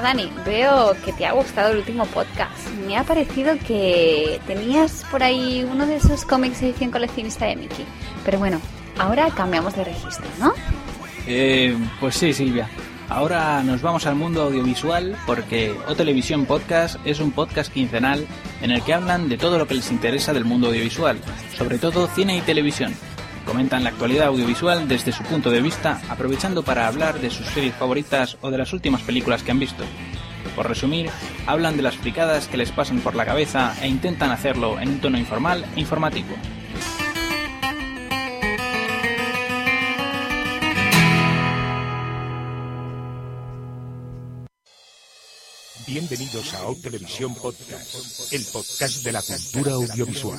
Dani, veo que te ha gustado el último podcast. Me ha parecido que tenías por ahí uno de esos cómics edición coleccionista de Mickey. Pero bueno, ahora cambiamos de registro, ¿no? Eh, pues sí, Silvia. Ahora nos vamos al mundo audiovisual porque O Televisión Podcast es un podcast quincenal en el que hablan de todo lo que les interesa del mundo audiovisual, sobre todo cine y televisión. Comentan la actualidad audiovisual desde su punto de vista, aprovechando para hablar de sus series favoritas o de las últimas películas que han visto. Por resumir, hablan de las fricadas que les pasan por la cabeza e intentan hacerlo en un tono informal e informativo. Bienvenidos a O Televisión Podcast, el podcast de la cultura audiovisual.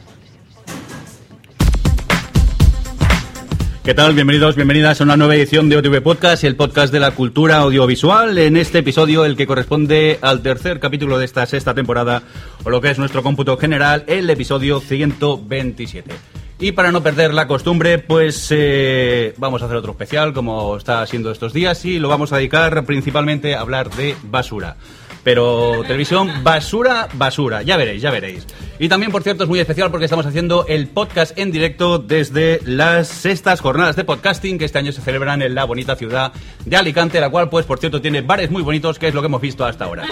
¿Qué tal? Bienvenidos, bienvenidas a una nueva edición de OTV Podcast, el podcast de la cultura audiovisual. En este episodio, el que corresponde al tercer capítulo de esta sexta temporada, o lo que es nuestro cómputo general, el episodio 127. Y para no perder la costumbre, pues eh, vamos a hacer otro especial, como está siendo estos días, y lo vamos a dedicar principalmente a hablar de basura. Pero televisión, basura, basura. Ya veréis, ya veréis. Y también, por cierto, es muy especial porque estamos haciendo el podcast en directo desde las sextas jornadas de podcasting que este año se celebran en la bonita ciudad de Alicante, la cual, pues, por cierto, tiene bares muy bonitos, que es lo que hemos visto hasta ahora.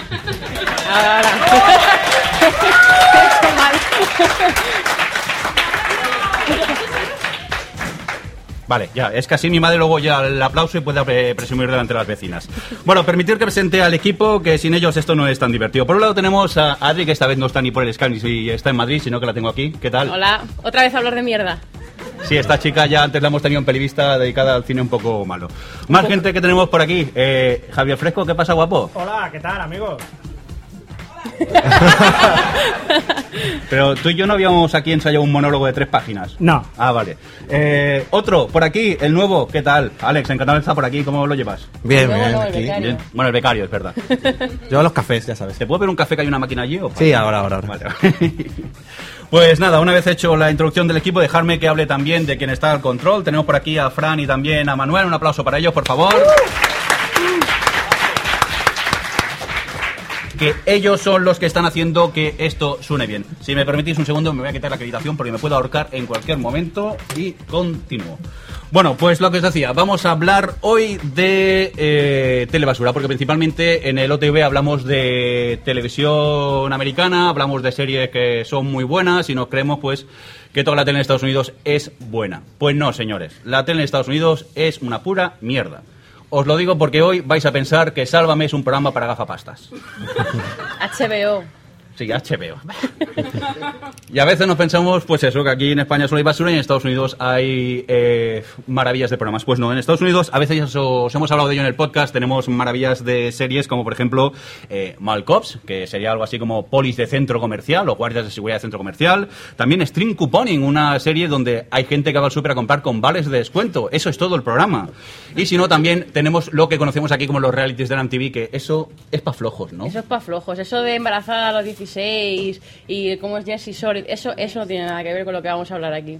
Vale, ya, es que así mi madre luego ya el aplauso y puede eh, presumir delante de las vecinas. Bueno, permitir que presente al equipo, que sin ellos esto no es tan divertido. Por un lado tenemos a Adri, que esta vez no está ni por el Sky ni está en Madrid, sino que la tengo aquí. ¿Qué tal? Hola, otra vez a hablar de mierda. Sí, esta chica ya antes la hemos tenido en pelivista dedicada al cine un poco malo. Más gente que tenemos por aquí. Eh, Javier Fresco, ¿qué pasa, guapo? Hola, ¿qué tal, amigos? Pero tú y yo no habíamos aquí ensayado un monólogo de tres páginas. No. Ah, vale. Eh, otro, por aquí, el nuevo, ¿qué tal? Alex, encantado de estar por aquí, ¿cómo lo llevas? Bien, bien, aquí. Bien. Bueno, el becario, es verdad. Yo a los cafés, ya sabes. ¿Te puedo ver un café que hay una máquina allí? O Sí, ahora, ahora. ahora. Vale. Pues nada, una vez hecho la introducción del equipo, dejarme que hable también de quien está al control. Tenemos por aquí a Fran y también a Manuel. Un aplauso para ellos, por favor. Que ellos son los que están haciendo que esto suene bien. Si me permitís un segundo, me voy a quitar la acreditación porque me puedo ahorcar en cualquier momento y continúo. Bueno, pues lo que os decía, vamos a hablar hoy de eh, telebasura, porque principalmente en el OTV hablamos de televisión americana, hablamos de series que son muy buenas y nos creemos pues que toda la tele en Estados Unidos es buena. Pues no, señores, la tele en Estados Unidos es una pura mierda. Os lo digo porque hoy vais a pensar que Sálvame es un programa para gafapastas. HBO. Sí, HBO. y a veces nos pensamos, pues eso, que aquí en España solo hay basura y en Estados Unidos hay eh, maravillas de programas. Pues no, en Estados Unidos, a veces os, os hemos hablado de ello en el podcast, tenemos maravillas de series como, por ejemplo, eh, Malcops, que sería algo así como polis de centro comercial o guardias de seguridad de centro comercial. También String Couponing, una serie donde hay gente que va al súper a comprar con vales de descuento. Eso es todo el programa. Y si no, también tenemos lo que conocemos aquí como los realities de la MTV, que eso es para flojos, ¿no? Eso es para flojos. Eso de embarazada a los 16 y cómo es Jessie Shore, eso, eso no tiene nada que ver con lo que vamos a hablar aquí.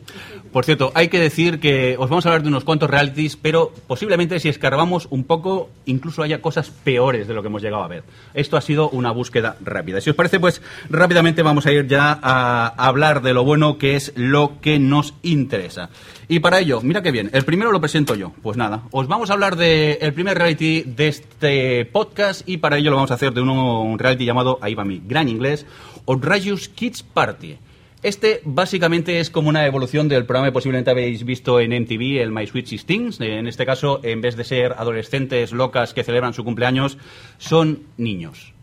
Por cierto, hay que decir que os vamos a hablar de unos cuantos realities, pero posiblemente si escarbamos un poco, incluso haya cosas peores de lo que hemos llegado a ver. Esto ha sido una búsqueda rápida. Si os parece, pues rápidamente vamos a ir ya a hablar de lo bueno que es lo que nos interesa. Y para ello, mira qué bien, el primero lo presento yo. Pues nada, os vamos a hablar del el primer reality de este podcast y para ello lo vamos a hacer de un reality llamado, ahí va mi gran inglés, Outrageous Kids Party. Este básicamente es como una evolución del programa que posiblemente habéis visto en MTV, el My Sweet Sixteens. En este caso, en vez de ser adolescentes locas que celebran su cumpleaños, son niños.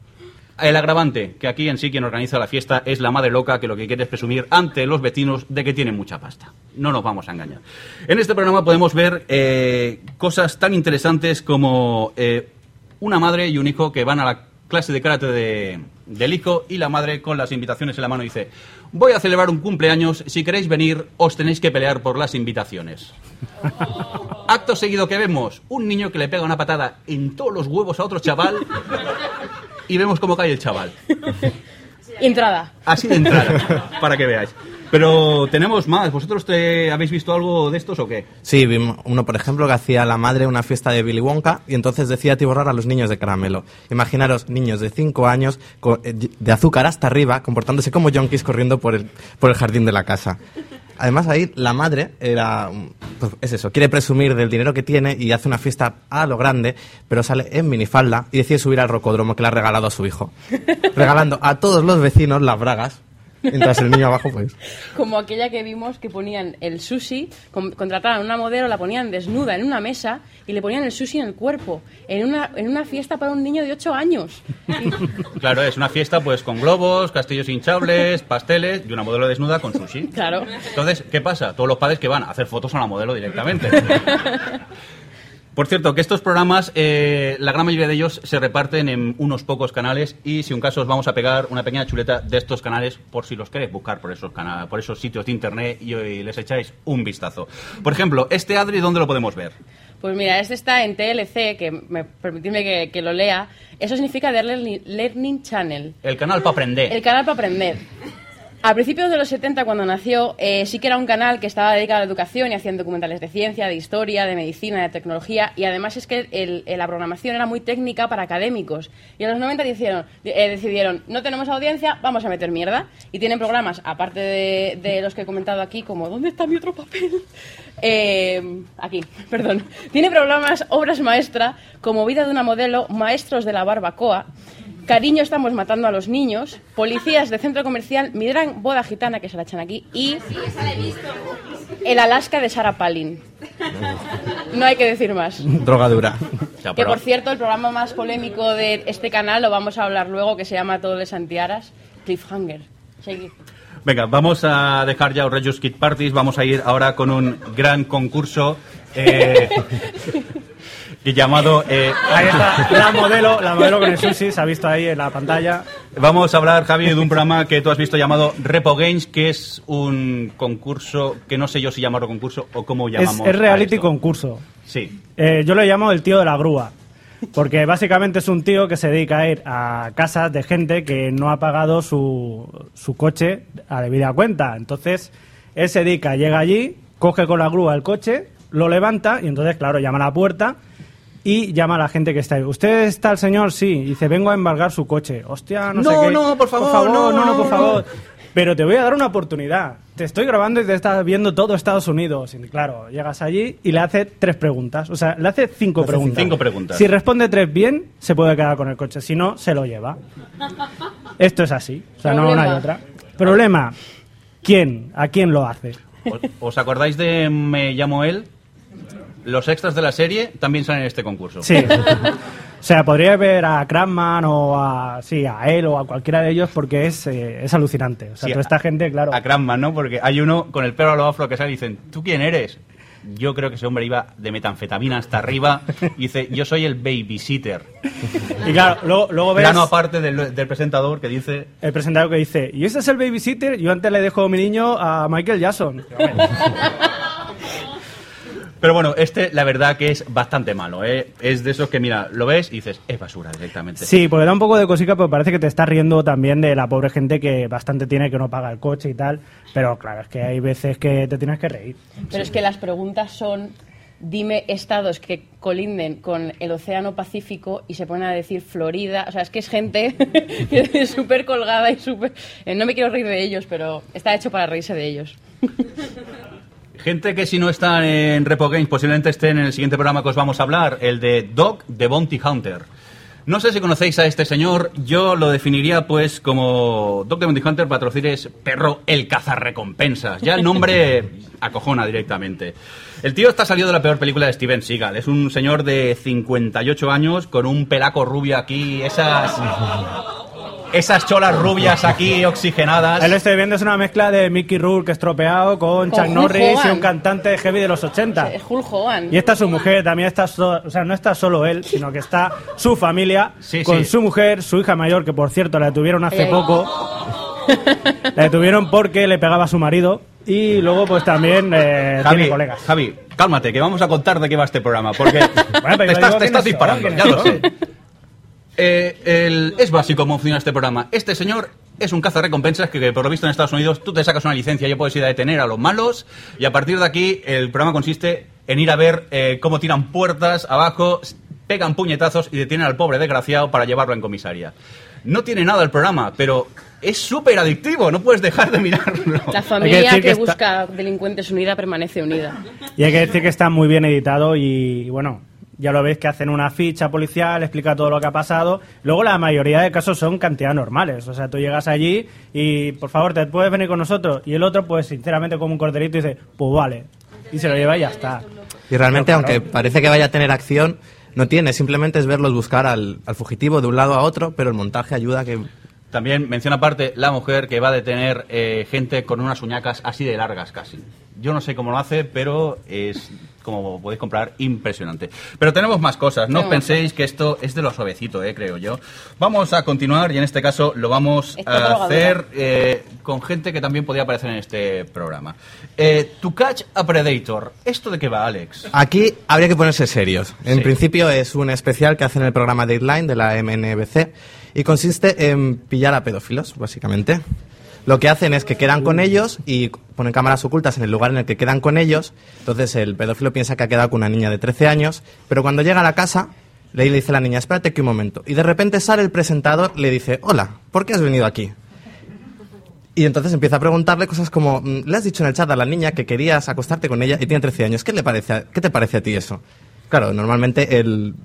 El agravante, que aquí en sí quien organiza la fiesta es la madre loca que lo que quiere es presumir ante los vecinos de que tiene mucha pasta. No nos vamos a engañar. En este programa podemos ver eh, cosas tan interesantes como eh, una madre y un hijo que van a la clase de karate de, del hijo y la madre con las invitaciones en la mano dice, voy a celebrar un cumpleaños, si queréis venir os tenéis que pelear por las invitaciones. Acto seguido que vemos un niño que le pega una patada en todos los huevos a otro chaval y vemos cómo cae el chaval. Entrada. Así de entrada, para que veáis. Pero tenemos más. ¿Vosotros te habéis visto algo de estos o qué? Sí, vimos uno, por ejemplo, que hacía la madre una fiesta de Billy Wonka y entonces decía atiborrar a los niños de caramelo. Imaginaros niños de 5 años, eh, de azúcar hasta arriba, comportándose como yonkis corriendo por el, por el jardín de la casa. Además, ahí la madre era. un- pues, es eso, quiere presumir del dinero que tiene y hace una fiesta a lo grande, pero sale en minifalda y decide subir al rocódromo que le ha regalado a su hijo. Regalando a todos los vecinos las bragas, mientras el niño abajo, pues. Como aquella que vimos que ponían el sushi, con- contrataban a una modelo, la ponían desnuda en una mesa y le ponían el sushi en el cuerpo, en una, en una fiesta para un niño de 8 años. Claro, es una fiesta pues con globos, castillos hinchables, pasteles y una modelo desnuda con sushi. Claro. Entonces, ¿qué pasa? Todos los padres que van a hacer fotos a la modelo directamente. Por cierto, que estos programas, eh, la gran mayoría de ellos se reparten en unos pocos canales y si un caso os vamos a pegar una pequeña chuleta de estos canales por si los queréis buscar por esos, cana- por esos sitios de internet y, y les echáis un vistazo. Por ejemplo, este Adri, ¿dónde lo podemos ver? Pues mira, este está en TLC, que me, permitidme que, que lo lea. Eso significa The Learning Channel, El canal para aprender. el canal para aprender. A principios de los 70, cuando nació, eh, sí que era un canal que estaba dedicado a la educación y hacían documentales de ciencia, de historia, de medicina, de tecnología, y además es que la programación era muy técnica para académicos. Y en los 90 decidieron, eh, decidieron, no tenemos audiencia, vamos a meter mierda. Y tienen programas, aparte de, de los que he comentado aquí, como ¿Dónde está mi otro papel? Eh, aquí, perdón. Tiene programas, obras maestra, como Vida de una modelo, Maestros de la barbacoa, Cariño, estamos matando a los niños. Policías de centro comercial. Mi gran boda gitana, que se la echan aquí. Y. El Alaska de Sarah Palin. No hay que decir más. Drogadura. Que por cierto, el programa más polémico de este canal lo vamos a hablar luego, que se llama Todo de Santiaras. Cliffhanger. Seguid. Venga, vamos a dejar ya los Regios Kid Parties. Vamos a ir ahora con un gran concurso eh, y llamado. eh, Ahí está, la modelo, la modelo con el sushi, se ha visto ahí en la pantalla. Vamos a hablar, Javi, de un programa que tú has visto llamado Repo Games, que es un concurso que no sé yo si llamarlo concurso o cómo llamamos. es reality esto. concurso. Sí. Eh, yo lo llamo el tío de la grúa. Porque básicamente es un tío que se dedica a ir a casas de gente que no ha pagado su, su coche a debida cuenta. Entonces, él se dedica, llega allí, coge con la grúa el coche, lo levanta y entonces, claro, llama a la puerta y llama a la gente que está ahí. ¿Usted está el señor? Sí. Y dice, vengo a embargar su coche. Hostia, no, sé No, qué. no, por favor, no, no, no, por no. favor. Pero te voy a dar una oportunidad. Te estoy grabando y te estás viendo todo Estados Unidos. Y claro, llegas allí y le hace tres preguntas. O sea, le hace cinco hace preguntas. cinco preguntas. Si responde tres bien, se puede quedar con el coche. Si no, se lo lleva. Esto es así. O sea, no, no hay otra. Problema. ¿Quién? ¿A quién lo hace? ¿Os- ¿Os acordáis de Me llamo él? Los extras de la serie también salen en este concurso. Sí. O sea, podría ver a Crackman o a, sí, a él o a cualquiera de ellos porque es, eh, es alucinante. O sea, Sí, toda esta gente, claro. A Crackman, ¿no? Porque hay uno con el pelo a lo afro que sale y dicen, ¿tú quién eres? Yo creo que ese hombre iba de metanfetamina hasta arriba y dice, yo soy el babysitter. Y claro, luego, luego ves Plano aparte del, del presentador que dice, el presentador que dice, ¿y ese es el babysitter? Yo antes le dejo mi niño a Michael Jackson. Pero bueno, este la verdad que es bastante malo, ¿eh? Es de esos que, mira, lo ves y dices, es basura directamente. Sí, porque da un poco de cosica, pero parece que te estás riendo también de la pobre gente que bastante tiene que no paga el coche y tal. Pero claro, es que hay veces que te tienes que reír. Pero es que las preguntas son, dime estados que colinden con el Océano Pacífico y se ponen a decir Florida. O sea, es que es gente que es súper colgada y súper... eh, No me quiero reír de ellos, pero está hecho para reírse de ellos. Gente que si no está en Repo Games posiblemente esté en el siguiente programa que os vamos a hablar, el de Dog de Bounty Hunter. No sé si conocéis a este señor, yo lo definiría pues como Dog de Bounty Hunter para traducir es perro el cazarrecompensas. Ya el nombre acojona directamente. El tío está salido de la peor película de Steven Seagal. Es un señor de 58 años con un pelaco rubio aquí, esas esas cholas rubias aquí oxigenadas. Él estoy viendo es una mezcla de Mickey Rourke estropeado con, Con Chuck Hulk Norris y Hogan. un cantante heavy de los 80. Es Hulk Hogan. Y está su mujer, también está, so- o sea, no está solo él, sino que está su familia Sí, con sí. su mujer, su hija mayor, que por cierto la detuvieron hace ay. poco. La detuvieron porque le pegaba a su marido y luego pues también eh, Javi, tiene colegas. Javi, cálmate, que vamos a contar de qué va este programa, porque pero te estás, te estás disparando, ya lo sé. Eh, el- es básico cómo funciona este programa. Este señor es un cazarrecompensas que, que, por lo visto en Estados Unidos tú te sacas una licencia y ya puedes ir a detener a los malos y a partir de aquí el programa consiste en ir a ver eh, cómo tiran puertas abajo, pegan puñetazos y detienen al pobre desgraciado para llevarlo en comisaria. No tiene nada el programa, pero es súper adictivo, no puedes dejar de mirarlo. La familia que, que está- busca delincuentes unida permanece unida. Y hay que decir que está muy bien editado y, y bueno, ya lo veis que hacen una ficha policial, explica todo lo que ha pasado. Luego la mayoría de casos son cantidades normales. O sea, tú llegas allí y, por favor, ¿te puedes venir con nosotros? Y el otro, pues sinceramente, como un corderito, dice, pues vale. Y se lo lleva y ya está. Y realmente, Pero, claro, aunque parece que vaya a tener acción, no tiene. Simplemente es verlos buscar al, al fugitivo de un lado a otro, pero el montaje ayuda a que... También menciona aparte la mujer que va a detener eh, gente con unas uñacas así de largas casi. Yo no sé cómo lo hace, pero es, como podéis comprar, impresionante. Pero tenemos más cosas, no os penséis que esto es de lo suavecito, eh, creo yo. Vamos a continuar y en este caso lo vamos Esto a drogadura. hacer eh, con gente que también podía aparecer en este programa. Eh, to Catch a Predator, ¿esto de qué va, Alex? Aquí habría que ponerse serios. En Sí. principio es un especial que hacen en el programa Dateline de la MNBC y consiste en pillar a pedófilos, básicamente. Lo que hacen es que quedan con ellos y ponen cámaras ocultas en el lugar en el que quedan con ellos. Entonces el pedófilo piensa que ha quedado con una niña de 13 años, pero cuando llega a la casa le dice a la niña, espérate aquí un momento. Y de repente sale el presentador le dice, hola, ¿por qué has venido aquí? Y entonces empieza a preguntarle cosas como, "Mm, le has dicho en el chat a la niña que querías acostarte con ella y tiene 13 años. ¿Qué, le parece ¿Qué te parece a ti eso? Claro, normalmente el,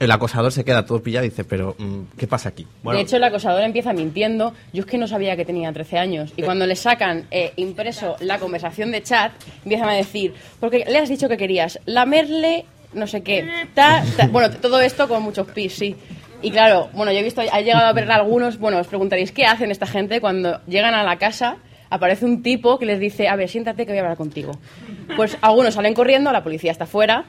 el acosador se queda todo pillado y dice, pero mm, ¿qué pasa aquí? de hecho, el acosador empieza mintiendo. Yo es que no sabía que tenía 13 años. Y cuando le sacan eh, impreso la conversación de chat, empiezan a decir, porque le has dicho que querías lamerle no sé qué. ta, ta". Bueno, todo esto con muchos pis, sí. Y claro, bueno, yo he visto, he llegado a ver algunos, bueno, os preguntaréis, ¿qué hacen esta gente cuando llegan a la casa? Aparece un tipo que les dice, a ver, siéntate que voy a hablar contigo. Pues algunos salen corriendo, la policía está fuera,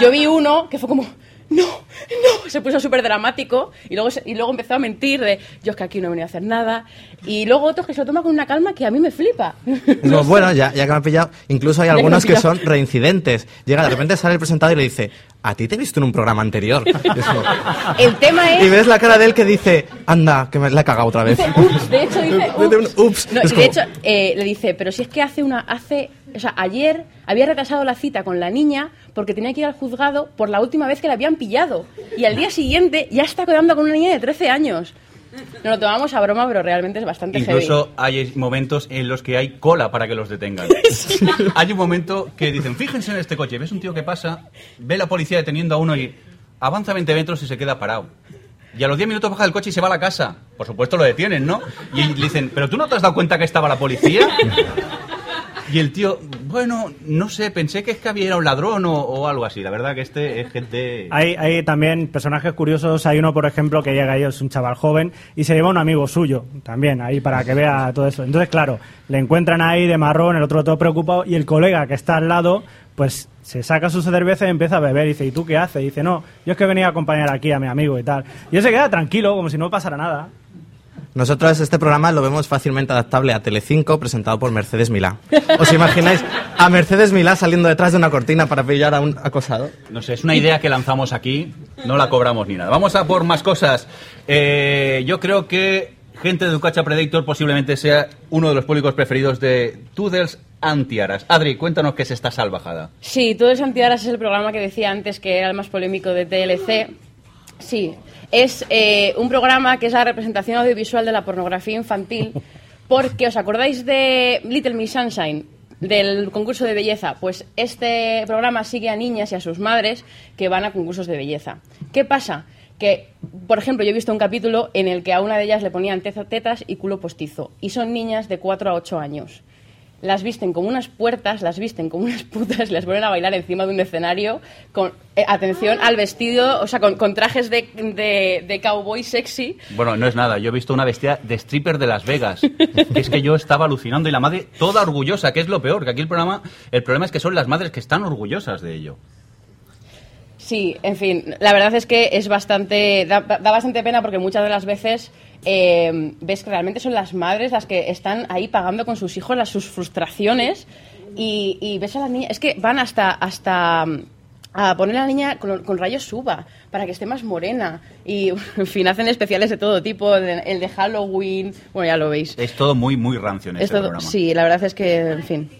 yo vi uno que fue como, no, no, se puso súper dramático y luego, se- y luego empezó a mentir de, yo es que aquí no he venido a hacer nada. Y luego otros que se lo toman con una calma que a mí me flipa. No, bueno, ya, ya que me ha pillado, incluso hay Ya algunos que son reincidentes. Llega, de repente sale el presentador y le dice, a ti te he visto en un programa anterior. El tema es... y ves la cara de él que dice, anda, que me la he cagado otra vez. Dice, ups, de hecho dice, Dice un ups. ups. No, y de como- hecho eh, le dice, pero si es que hace una, hace, o sea, ayer había retrasado la cita con la niña porque tenía que ir al juzgado por la última vez que la habían pillado. Y al día siguiente ya está quedando con una niña de 13 años. Nos lo tomamos a broma, pero realmente es bastante Incluso hay momentos en los que hay cola para que los detengan. Hay un momento que dicen, fíjense en este coche, ves un tío que pasa, ve la policía deteniendo a uno y avanza 20 metros y se queda parado. Y a los 10 minutos baja del coche y se va a la casa. Por supuesto lo detienen, ¿no? Y le dicen, ¿pero tú no te has dado cuenta que estaba la policía? Y el tío, bueno, no sé, pensé que es que había un ladrón o, algo así. La verdad que este es gente... Hay, hay también personajes curiosos. Hay uno, por ejemplo, que llega ahí, es un chaval joven, y se lleva un amigo suyo también, ahí para que vea todo eso. Entonces, claro, le encuentran ahí de marrón, el otro todo preocupado, y el colega que está al lado, pues se saca su cerveza y empieza a beber. Y dice, ¿y tú qué haces? Y dice, no, yo es que venía a acompañar aquí a mi amigo y tal. Y él se queda tranquilo, como si no pasara nada. Nosotros este programa lo vemos fácilmente adaptable a Telecinco, presentado por Mercedes Milá. ¿Os imagináis a Mercedes Milá saliendo detrás de una cortina para pillar a un acosado? No sé, es una idea que lanzamos aquí, no la cobramos ni nada. Vamos a por más cosas. Eh, yo creo que gente de Ducacha Predator posiblemente sea uno de los públicos preferidos de Tudels Antiaras. Adri, cuéntanos qué es esta salvajada. Sí, todo el Santiaras es el programa que decía antes que era el más polémico de TLC. Sí, es eh, un programa que es la representación audiovisual de la pornografía infantil. Porque, ¿os acordáis de Little Miss Sunshine? Del concurso de belleza. Pues este programa sigue a niñas y a sus madres que van a concursos de belleza. ¿Qué pasa? Que, por ejemplo, yo he visto un capítulo en el que a una de ellas le ponían tetas y culo postizo. Y son niñas de 4 a 8 años. Las visten como unas puertas, las visten como unas putas y las ponen a bailar encima de un escenario con, eh, atención al vestido, o sea, con, con trajes de, de, de cowboy sexy. Bueno, no es nada. Yo he visto una bestia de stripper de Las Vegas. Que es que yo estaba alucinando y la madre toda orgullosa, que es lo peor. Que aquí el programa, el problema es que son las madres que están orgullosas de ello. Sí, en fin, la verdad es que es bastante, da, da bastante pena porque muchas de las veces eh, ves que realmente son las madres las que están ahí pagando con sus hijos las sus frustraciones y, y ves a las niñas, es que van hasta hasta mm, a poner a la niña con, con rayos suba para que esté más morena y en fin hacen especiales de todo tipo, de- el de Halloween, bueno ya lo veis. Es todo muy, muy rancio en Es este todo- programa. sí, la verdad es que, en fin.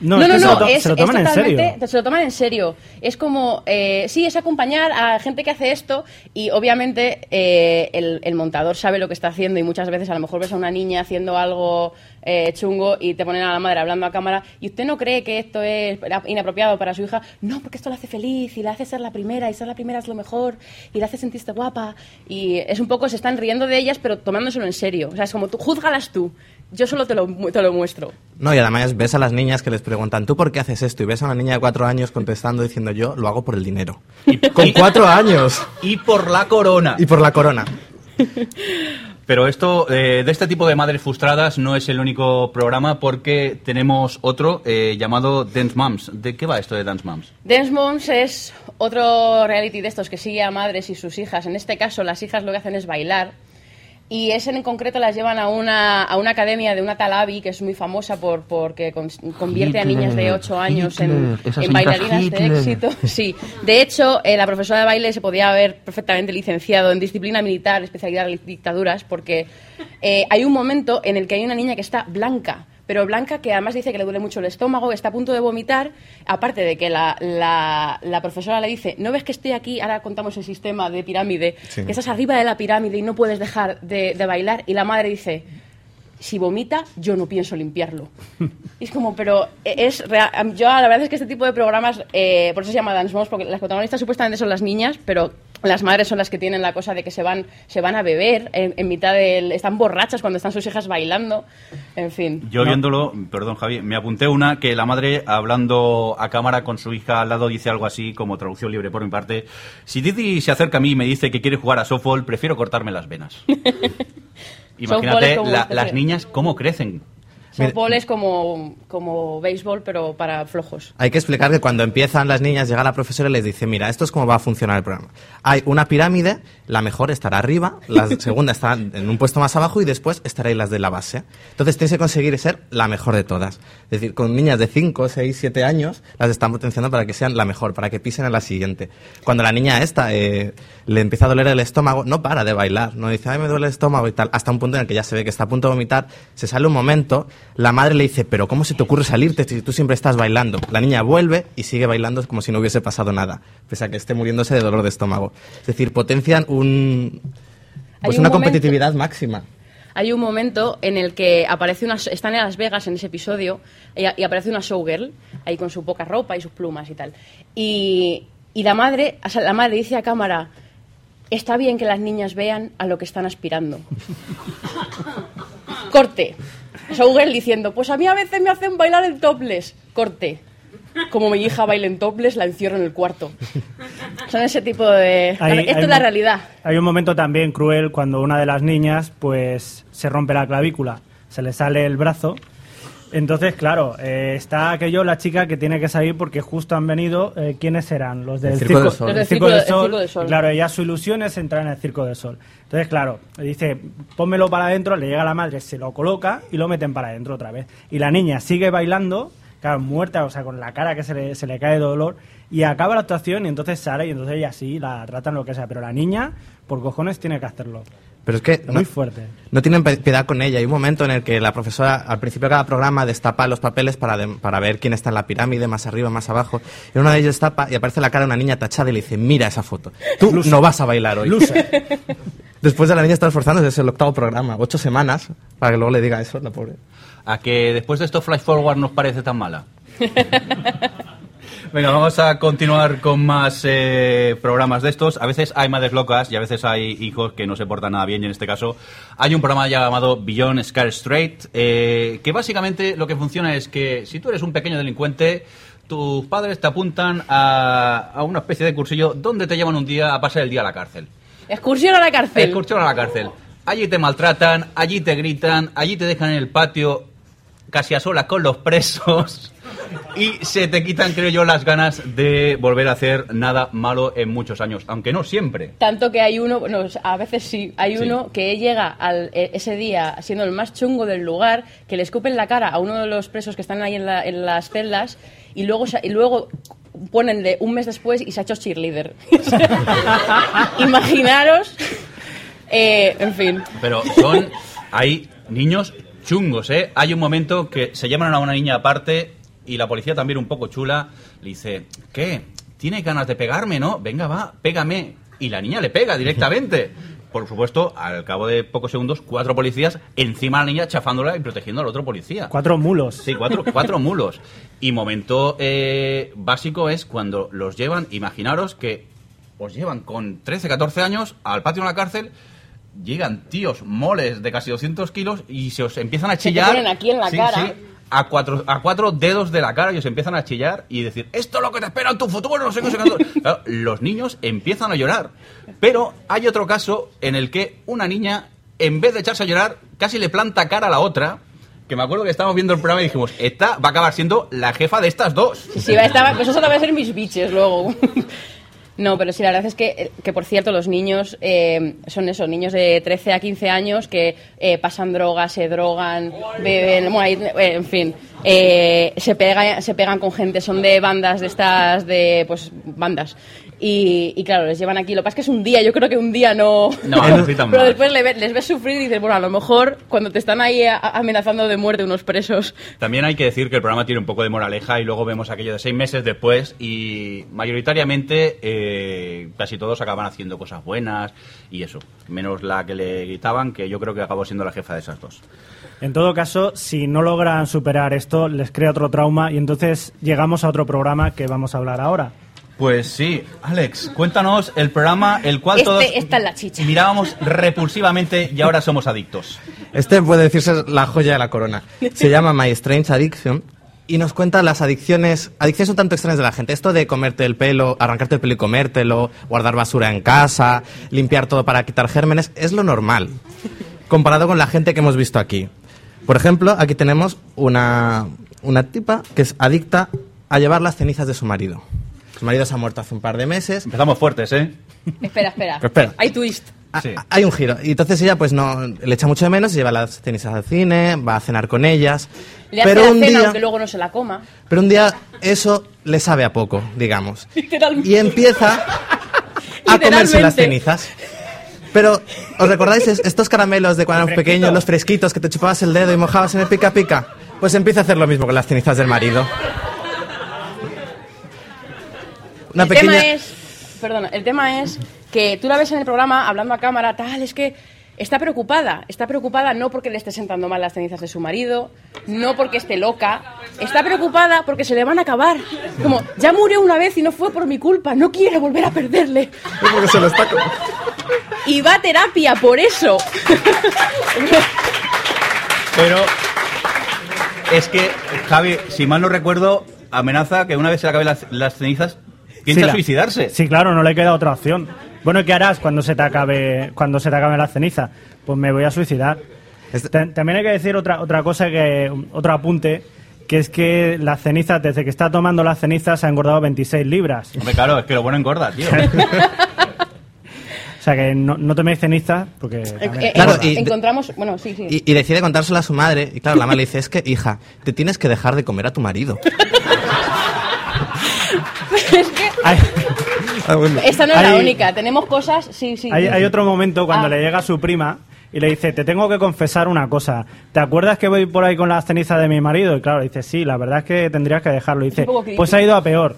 No, No, no, se lo, to- es, se lo es toman en serio. se lo toman en serio. Es como, eh, sí, es acompañar a gente que hace esto y obviamente eh, el, el montador sabe lo que está haciendo y muchas veces a lo mejor ves a una niña haciendo algo eh, chungo y te ponen a la madre hablando a cámara y usted no cree que esto es inapropiado para su hija. No, porque esto la hace feliz y la hace ser la primera y ser la primera es lo mejor y la hace sentirse guapa y es un poco, se están riendo de ellas pero tomándoselo en serio. O sea, es como, tú, júzgalas tú. Yo solo te lo, mu- te lo muestro. No, y además ves a las niñas que les preguntan, ¿tú por qué haces esto? Y ves a una niña de cuatro años contestando diciendo, yo lo hago por el dinero. Con cuatro años. Y por la corona. Y por la corona. Pero esto, eh, de este tipo de madres frustradas, no es el único programa porque tenemos otro eh, llamado Dance Moms. ¿De qué va esto de Dance Moms? Dance Moms es otro reality de estos que sigue a madres y sus hijas. En este caso, las hijas lo que hacen es bailar. Y ese en concreto las llevan a una, a una academia de una tal Abby, que es muy famosa por porque con- convierte a niñas de 8 años en, Hitler, en bailarinas de éxito. Sí. De hecho, eh, la profesora de baile se podía haber perfectamente licenciado en disciplina militar, especialidad de dictaduras, porque eh, hay un momento en el que hay una niña que está blanca, pero blanca que además dice que le duele mucho el estómago, está a punto de vomitar, aparte de que la, la- la profesora le dice, ¿no ves que estoy aquí? Ahora contamos el sistema de pirámide, Sí. que estás arriba de la pirámide y no puedes dejar de, de bailar, y la madre dice, si vomita, yo no pienso limpiarlo. Y es como, pero es rea- yo la verdad es que este tipo de programas, eh, por eso se llama Dance Moms, porque las protagonistas supuestamente son las niñas, pero las madres son las que tienen la cosa de que se van, se van a beber en, en mitad del... están borrachas cuando están sus hijas bailando, en fin. Yo viéndolo, perdón Javi, me apunté una que la madre hablando a cámara con su hija al lado dice algo así como traducción libre por mi parte. Si Didi se acerca a mí y me dice que quiere jugar a softball, prefiero cortarme las venas. Imagínate la- las niñas cómo crecen. Softball es como, como béisbol, pero para flojos. Hay que explicar que cuando empiezan las niñas, llega la profesora y les dice, mira, esto es cómo va a funcionar el programa. Hay una pirámide, la mejor estará arriba, la segunda estará en un puesto más abajo y después estaréis las de la base. Entonces tienes que conseguir ser la mejor de todas. Es decir, con niñas de 5, 6, 7 años, las están potenciando para que sean la mejor, para que pisen a la siguiente. Cuando la niña esta eh, le empieza a doler el estómago, no para de bailar, no dice, ay, me duele el estómago y tal, hasta un punto en el que ya se ve que está a punto de vomitar, se sale un momento, la madre le dice, pero ¿cómo se te ocurre salirte si tú siempre estás bailando? La niña vuelve y sigue bailando como si no hubiese pasado nada, pese a que esté muriéndose de dolor de estómago. Es decir, potencian un, pues un una momento- competitividad máxima. Hay un momento en el que aparece una, están en Las Vegas en ese episodio y, y aparece una showgirl ahí con su poca ropa y sus plumas y tal. Y, y la madre, o sea, la madre dice a cámara, está bien que las niñas vean a lo que están aspirando. Corte. Showgirl diciendo, pues a mí a veces me hacen bailar en topless. Corte. Como mi hija baila en topless, la encierro en el cuarto. Son ese tipo de... Hay- Esto hay es la realidad. Hay un momento también cruel cuando una de las niñas pues se rompe la clavícula, se le sale el brazo. Entonces, claro, eh, está aquello, la chica que tiene que salir porque justo han venido, eh, ¿quiénes eran? Los del El Circo del Sol. Claro, ella su ilusión es entrar en el Circo del Sol. Entonces, claro, dice, pónmelo para adentro, le llega la madre, se lo coloca y lo meten para adentro otra vez. Y la niña sigue bailando, claro, muerta, o sea, con la cara que se le, se le cae de dolor, y acaba la actuación y entonces sale y entonces ella sí, la tratan lo que sea, pero la niña, por cojones, tiene que hacerlo. Pero es que no, muy fuerte. no tienen piedad con ella. Hay un momento en el que la profesora, al principio de cada programa, destapa los papeles para, de- para ver quién está en la pirámide, más arriba, más abajo. Y uno de ellos destapa y aparece la cara de una niña tachada y le dice, mira esa foto. Tú no vas a bailar hoy. Loser. Después de la niña estar esforzándose, es el octavo programa. Ocho semanas para que luego le diga eso, la pobre. A que después de esto Flash Forward nos parece tan mala. Venga, vamos a continuar con más eh, programas de estos. A veces hay madres locas y a veces hay hijos que no se portan nada bien. Y en este caso hay un programa llamado Beyond Scar Straight, eh, que básicamente lo que funciona es que si tú eres un pequeño delincuente, tus padres te apuntan a, a una especie de cursillo donde te llevan un día a pasar el día a la cárcel. Excursión a la cárcel. Excursión a la cárcel. Allí te maltratan, allí te gritan, allí te dejan en el patio casi a solas con los presos y se te quitan, creo yo, las ganas de volver a hacer nada malo en muchos años, aunque no siempre. Tanto que hay uno, no, a veces sí, hay Sí. uno que llega al, e- ese día siendo el más chungo del lugar, que le escupen la cara a uno de los presos que están ahí en, la- en las celdas y luego, y luego ponenle un mes después y se ha hecho cheerleader. Imaginaros. eh, en fin. Pero son, hay niños chungos, ¿eh? Hay un momento que se llaman a una niña aparte y la policía también un poco chula le dice, ¿qué? ¿Tiene ganas de pegarme, no? Venga, va, pégame. Y la niña le pega directamente. Por supuesto, al cabo de pocos segundos, cuatro policías encima de la niña chafándola y protegiendo al otro policía. Cuatro mulos. Sí, cuatro, cuatro mulos. Y momento eh, básico es cuando los llevan, imaginaros que os llevan con 13, 14 años al patio de la cárcel, llegan tíos moles de casi 200 kilos y se os empiezan a Se te chillar. aquí en la cara. a cuatro, a cuatro dedos de la cara y os empiezan a chillar y decir, esto es lo que te espera en tu futuro, no sé qué, no sé cuánto". Claro, los niños empiezan a llorar. Pero hay otro caso en el que una niña, en vez de echarse a llorar, casi le planta cara a la otra. Que me acuerdo que estábamos viendo el programa y dijimos, esta va a acabar siendo la jefa de estas dos. Sí, sí, estaba, pues eso va a ser mis biches luego. No, pero sí, la verdad es que, que por cierto, los niños eh, son eso, niños de 13 a 15 años que eh, pasan drogas, se drogan, beben, bueno, eh, en fin, eh, se, pega, se pegan con gente, son de bandas de estas, de, pues, bandas. Y, y claro, les llevan aquí. Lo que pasa es que es un día, yo creo que un día no. No, necesitan Pero después le ve- les ves sufrir y dices, bueno, a lo mejor cuando te están ahí a- amenazando de muerte unos presos. También hay que decir que el programa tiene un poco de moraleja y luego vemos aquello de seis meses después y mayoritariamente eh, casi todos acaban haciendo cosas buenas y eso, menos la que le gritaban, que yo creo que acabó siendo la jefa de esas dos. En todo caso, si no logran superar esto, les crea otro trauma y entonces llegamos a otro programa que vamos a hablar ahora. Pues sí, Alex, cuéntanos el programa el cual Este- todos esta es la chicha. mirábamos repulsivamente y ahora somos adictos. Este puede decirse la joya de la corona. Se llama My Strange Addiction y nos cuenta las adicciones, adicciones un tanto extrañas de la gente. Esto de comerte el pelo, arrancarte el pelo y comértelo, guardar basura en casa, limpiar todo para quitar gérmenes, es lo normal, comparado con la gente que hemos visto aquí. Por ejemplo, aquí tenemos una, una tipa que es adicta a llevar las cenizas de su marido. Su marido se ha muerto hace un par de meses Empezamos fuertes, ¿eh? Espera, espera. Espera. Hay twist. Ah, Sí. Hay un giro. Y entonces ella, pues no, le echa mucho de menos, se lleva las cenizas al cine, va a cenar con ellas. Le hace pero la un cena día, aunque luego no se la coma. pero un día eso le sabe a poco, digamos. Literalmente. Y empieza a comerse las cenizas. Pero, ¿os recordáis es- estos caramelos de cuando éramos pequeños, los fresquitos, que te chupabas el dedo y mojabas en el pica pica? Pues empieza a hacer lo mismo con las cenizas del marido. Una el pequeña... tema es, perdona, el tema es que tú la ves en el programa hablando a cámara, tal, es que está preocupada, está preocupada no porque le esté sentando mal las cenizas de su marido, no porque esté loca, está preocupada porque se le van a acabar. Como, ya murió una vez y no fue por mi culpa, no quiere volver a perderle. Porque se lo está co- Y va a terapia por eso. Pero es que, Javi, si mal no recuerdo, amenaza que una vez se le acaben las, las cenizas, piensa Sí, la- suicidarse. Sí, claro, no le queda otra opción. Bueno, ¿qué harás cuando se te acabe cuando se te acabe la ceniza? Pues me voy a suicidar. También hay que decir otra otra cosa que otro apunte que es que las cenizas desde que está tomando las cenizas ha engordado 26 libras. Hombre, claro, es que lo bueno engorda, tío. O sea que no, no toméis cenizas porque también Eh, Claro, y- encontramos, bueno, sí, sí. Y, y decide contárselo a su madre. Y claro, la madre le dice, es que, hija, te tienes que dejar de comer a tu marido. es que Ah, esta no es la única, tenemos cosas, sí, sí. Hay, hay otro momento cuando Ah. le llega su prima y le dice, te tengo que confesar una cosa. ¿Te acuerdas que voy por ahí con las cenizas de mi marido? Y claro, dice, sí, la verdad es que tendrías que dejarlo. Y dice, pues ha ido a peor.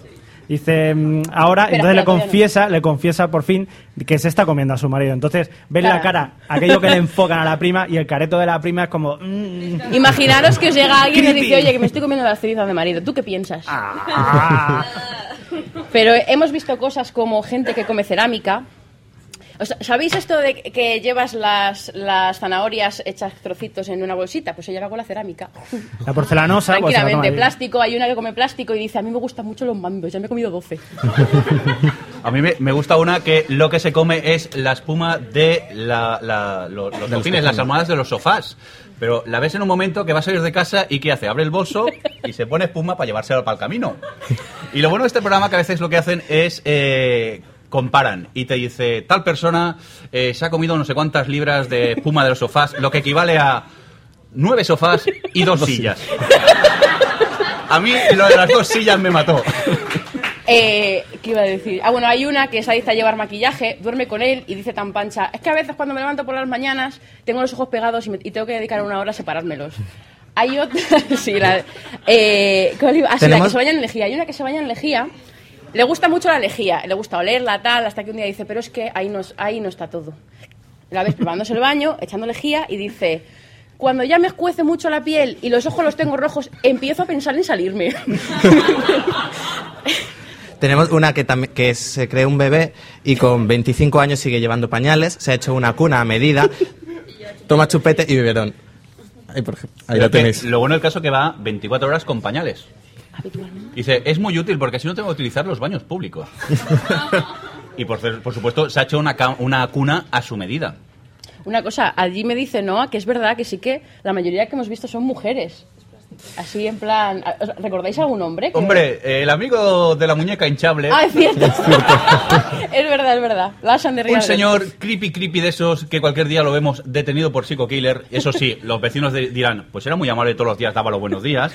Dice, mm, ahora, Espera, entonces espera, le no. confiesa, le confiesa por fin que se está comiendo a su marido. Entonces, ves la cara, aquello que le enfocan a la prima y el careto de la prima es como... mm, Imaginaros que os llega alguien y dice, oye, que me estoy comiendo las cenizas de marido. ¿Tú qué piensas? ah. Pero hemos visto cosas como gente que come cerámica. ¿Sabéis esto de que llevas las, las zanahorias hechas trocitos en una bolsita? Pues ella lo hago la cerámica. La porcelanosa, pues Tranquilamente, ahí. plástico. Hay una que come plástico y dice, a mí me gustan mucho los mandos, ya me he comido 12. A mí me, me gusta una que lo que se come es la espuma de la- la- lo- los cojines, las almohadas de los sofás. Pero la ves en un momento que va a salir de casa y ¿qué hace? Abre el bolso y se pone espuma para llevárselo para el camino. Y lo bueno de este programa que a veces lo que hacen es eh, comparan y te dice tal persona eh, se ha comido no sé cuántas libras de espuma de los sofás, lo que equivale a nueve sofás y dos sillas. A mí lo de las dos sillas me mató. Eh, ¿Qué iba a decir? Ah, bueno, hay una que es adicta a llevar maquillaje, duerme con él y dice tan pancha, es que a veces cuando me levanto por las mañanas tengo los ojos pegados y, me- y tengo que dedicar una hora a separármelos. Hay otra, sí, la, eh. Ah, sí, la que se baña en lejía. Hay una que se baña en lejía, le gusta mucho la lejía, le gusta olerla, tal, hasta que un día dice, pero es que ahí no, ahí no está todo. La ves preparándose el baño, echando lejía y dice, cuando ya me escuece mucho la piel y los ojos los tengo rojos, empiezo a pensar en salirme. Tenemos una que, también que se cree un bebé y con 25 años sigue llevando pañales, se ha hecho una cuna a medida, toma chupete y biberón. Ahí, por ejemplo, ahí tenéis. Lo bueno del caso es que va 24 horas con pañales. Dice, es muy útil porque así no tengo que utilizar los baños públicos. y por, por supuesto se ha hecho una, ca- una cuna a su medida. Una cosa, allí me dice Noah que es verdad que sí que la mayoría que hemos visto son mujeres. Así en plan, ¿os- ¿recordáis algún hombre? que- Hombre, eh, el amigo de la muñeca hinchable, Ah, es cierto. es verdad, es verdad. Larsan de un Rialde. señor creepy creepy de esos que cualquier día lo vemos detenido por psico-killer. Eso sí, los vecinos de- dirán, pues era muy amable todos los días, daba los buenos días.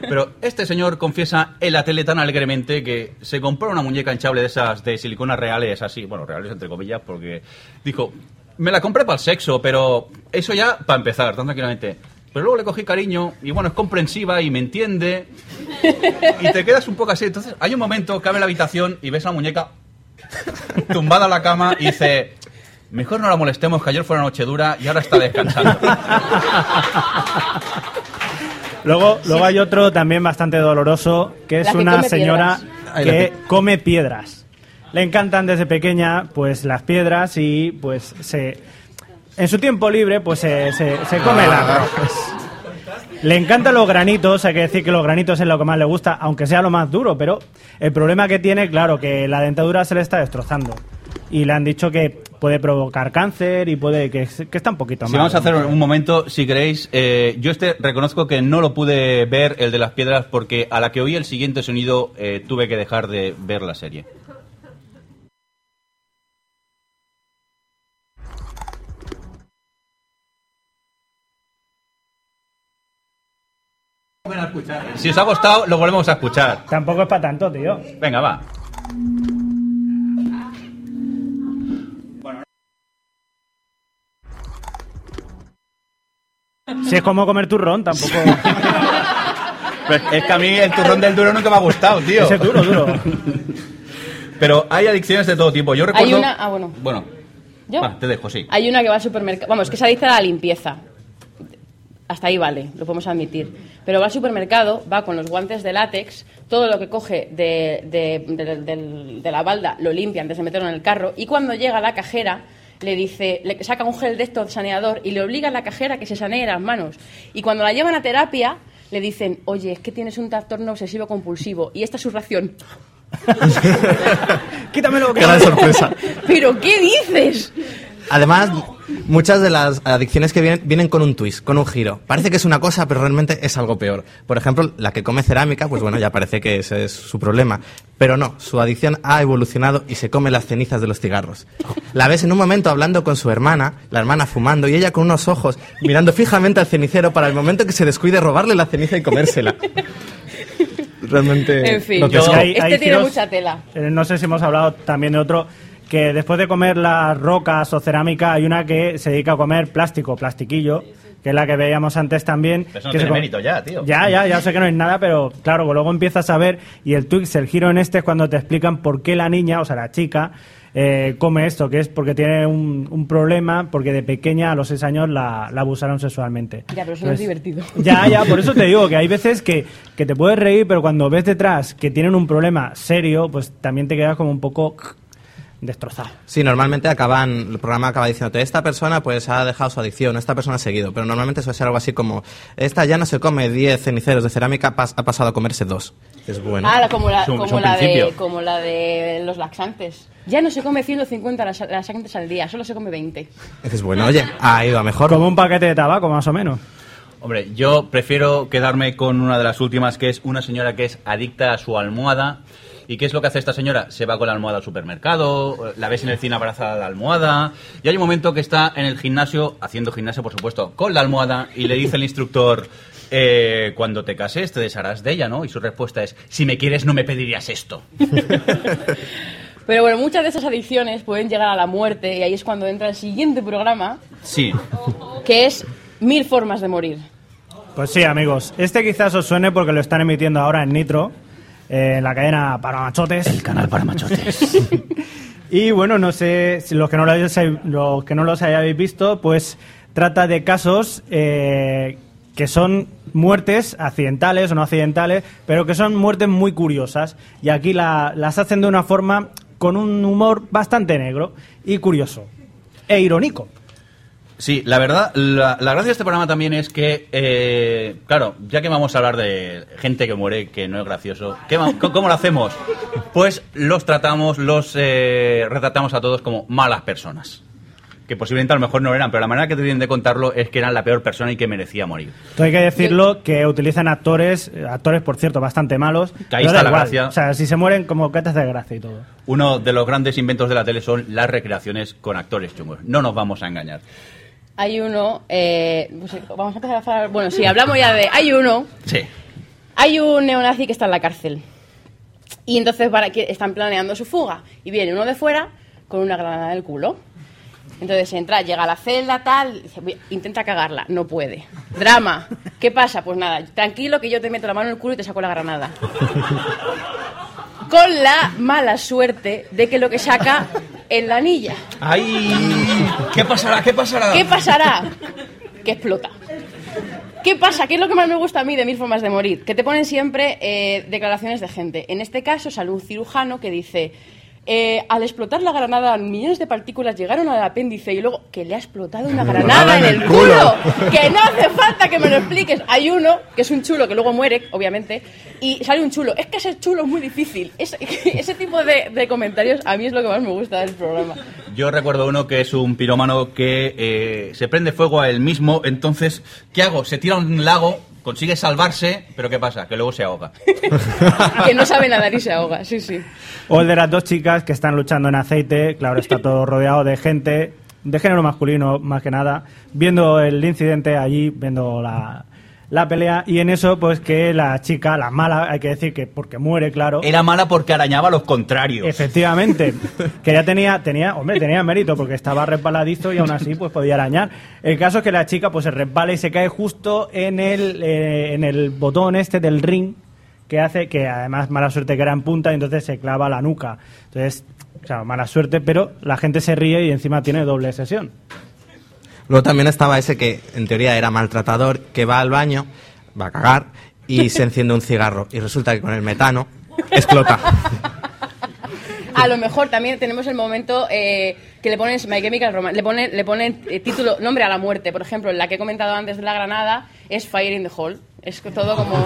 Pero este señor confiesa en la tele tan alegremente que se compró una muñeca hinchable de esas de silicona reales, así, bueno, reales entre comillas, porque dijo, me la compré para el sexo, pero eso ya para empezar, tan tranquilamente. Pero luego le cogí cariño y bueno, es comprensiva y me entiende. Y te quedas un poco así. Entonces, hay un momento que abre la habitación y ves a la muñeca tumbada en la cama y dice, mejor no la molestemos, que ayer fue una noche dura y ahora está descansando. Luego, luego hay otro también bastante doloroso, que es que una señora piedras. Que come piedras. Le encantan desde pequeña pues las piedras y pues se en su tiempo libre pues se, se, se come el agua. Pues, le encantan los granitos, hay que decir que los granitos es lo que más le gusta, aunque sea lo más duro, pero el problema que tiene, claro, que la dentadura se le está destrozando. Y le han dicho que puede provocar cáncer y puede que, que está un poquito Si mal. vamos a hacer un momento, si queréis, eh, yo este reconozco que no lo pude ver, el de las piedras, porque a la que oí el siguiente sonido eh, tuve que dejar de ver la serie. Si os ha gustado, lo volvemos a escuchar. Tampoco es para tanto, tío. Venga, va. Si es como comer turrón, tampoco... Pues es que a mí el turrón del duro nunca me ha gustado, tío. Ese es duro, duro. Pero hay adicciones de todo tipo. Yo recuerdo... Hay una- ah, bueno. Bueno, ¿Yo? va, te dejo, sí. Hay una que va al supermercado. Vamos, que se adicta a la limpieza. Hasta ahí vale, lo podemos admitir. Pero va al supermercado, va con los guantes de látex, todo lo que coge de, de- de- del- de la balda lo limpia antes de meterlo en el carro. Y cuando llega a la cajera, le dice, le saca un gel de estos de saneador y le obliga a la cajera que se sanee las manos. Y cuando la llevan a terapia, le dicen, oye, es que tienes un trastorno obsesivo compulsivo y esta es su ración. Quítamelo, Qué gran sorpresa. ¿Pero qué dices? Además, muchas de las adicciones que vienen vienen con un twist, con un giro. Parece que es una cosa, pero realmente es algo peor. Por ejemplo, la que come cerámica, pues bueno, ya parece que ese es su problema. Pero no, su adicción ha evolucionado y se come las cenizas de los cigarros. La ves en un momento hablando con su hermana, la hermana fumando, y ella con unos ojos mirando fijamente al cenicero para el momento que se descuide robarle la ceniza y comérsela. Realmente... En fin, lo que yo- es- Hay- este hay tiene giros- mucha tela. Eh, no sé si hemos hablado también de otro que después de comer las rocas o cerámica hay una que se dedica a comer plástico, plastiquillo, que es la que veíamos antes también. Pero eso no que tiene mérito ya, tío. Ya, ya, ya sé que no es nada, pero claro, luego empiezas a ver y el twist, el giro en este es cuando te explican por qué la niña, o sea, la chica, eh, come esto, que es porque tiene un, un problema, porque de pequeña a los seis años la, la abusaron sexualmente. Ya, pero eso no es divertido. Ya, ya, por eso te digo que hay veces que, que te puedes reír, pero cuando ves detrás que tienen un problema serio, pues también te quedas como un poco destrozado. Sí, normalmente acaban, el programa acaba diciéndote, esta persona pues ha dejado su adicción, esta persona ha seguido, pero normalmente suele ser algo así como, esta ya no se come 10 ceniceros de cerámica, pas- ha pasado a comerse dos. Es bueno. Ah, la- como la, Es un- como, es un la de, como la de los laxantes. Ya no se come 150 las- laxantes al día, solo se come 20. Dices, bueno, oye, ha ido a mejor. Como un paquete de tabaco, más o menos. Hombre, yo prefiero quedarme con una de las últimas, que es una señora que es adicta a su almohada. ¿Y qué es lo que hace esta señora? Se va con la almohada al supermercado, la ves en el cine abrazada a la almohada, y hay un momento que está en el gimnasio, haciendo gimnasio, por supuesto, con la almohada, y le dice el instructor, eh, cuando te cases te desharás de ella, ¿no? Y su respuesta es, si me quieres no me pedirías esto. Pero bueno, muchas de esas adicciones pueden llegar a la muerte y ahí es cuando entra el siguiente programa, Sí. que es Mil formas de morir. Pues sí, amigos. Este quizás os suene porque lo están emitiendo ahora en Nitro, en la cadena para machotes. El canal para machotes. Y bueno, no sé si los que no lo hayáis, los que no los hayáis visto, pues trata de casos eh, que son muertes accidentales o no accidentales, pero que son muertes muy curiosas. Y aquí la- las hacen de una forma con un humor bastante negro y curioso. E irónico. Sí, la verdad, la, la gracia de este programa también es que, eh, claro, ya que vamos a hablar de gente que muere, que no es gracioso, ¿qué va- ¿cómo lo hacemos? Pues los tratamos, los eh, retratamos a todos como malas personas. Que posiblemente a lo mejor no eran, pero la manera que tienen de contarlo es que eran la peor persona y que merecía morir. Entonces hay que decirlo que utilizan actores, actores por cierto bastante malos. Que ahí pero está la igual. gracia. O sea, si se mueren como que te hace gracia y todo. Uno de los grandes inventos de la tele son las recreaciones con actores chungos. No nos vamos a engañar. Hay uno, eh, pues, vamos a empezar a hablar, bueno, sí, hablamos ya de, hay uno, Sí. hay un neonazi que está en la cárcel y entonces para que están planeando su fuga y viene uno de fuera con una granada en el culo. Entonces entra, llega a la celda, tal, dice, "Voy- intenta cagarla, no puede. Drama. ¿Qué pasa? Pues nada, tranquilo que yo te meto la mano en el culo y te saco la granada. Con la mala suerte de que lo que saca es la anilla. ¡Ay! ¿Qué pasará? ¿Qué pasará? ¿Qué pasará? Que explota. ¿Qué pasa? ¿Qué es lo que más me gusta a mí de Mil Formas de Morir? Que te ponen siempre eh, declaraciones de gente. En este caso sale un cirujano que dice, eh, al explotar la granada, millones de partículas llegaron al apéndice y luego que le ha explotado una granada en el culo. Que no hace falta que me lo expliques. Hay uno, que es un chulo, que luego muere, obviamente, y sale un chulo. Es que ser chulo es muy difícil. Es- ese tipo de, de comentarios a mí es lo que más me gusta del programa. Yo recuerdo uno que es un pirómano que eh, se prende fuego a él mismo, entonces, ¿qué hago? Se tira a un lago, consigue salvarse, pero ¿qué pasa? Que luego se ahoga. Que no sabe nadar y se ahoga, sí, sí. O el de las dos chicas que están luchando en aceite, claro, está todo rodeado de gente, de género masculino más que nada, viendo el incidente allí, viendo la, la pelea, y en eso, pues que la chica, la mala, hay que decir que porque muere, claro. Era mala porque arañaba a los contrarios. Efectivamente, que ya tenía, tenía, hombre, tenía mérito porque estaba resbaladizo y aún así pues podía arañar. El caso es que la chica pues se resbala y se cae justo en el, eh, en el botón este del ring que hace que además mala suerte que era en punta y entonces se clava la nuca. Entonces, claro, mala suerte, pero la gente se ríe y encima tiene doble sesión. Luego también estaba ese que en teoría era maltratador, que va al baño, va a cagar y se enciende un cigarro. Y resulta que con el metano explota. A lo mejor también tenemos el momento eh, que le pones My Chemical Romance, le ponen, le ponen eh, título, nombre a la muerte. Por ejemplo, la que he comentado antes de la granada es Fire in the Hole. Es todo como.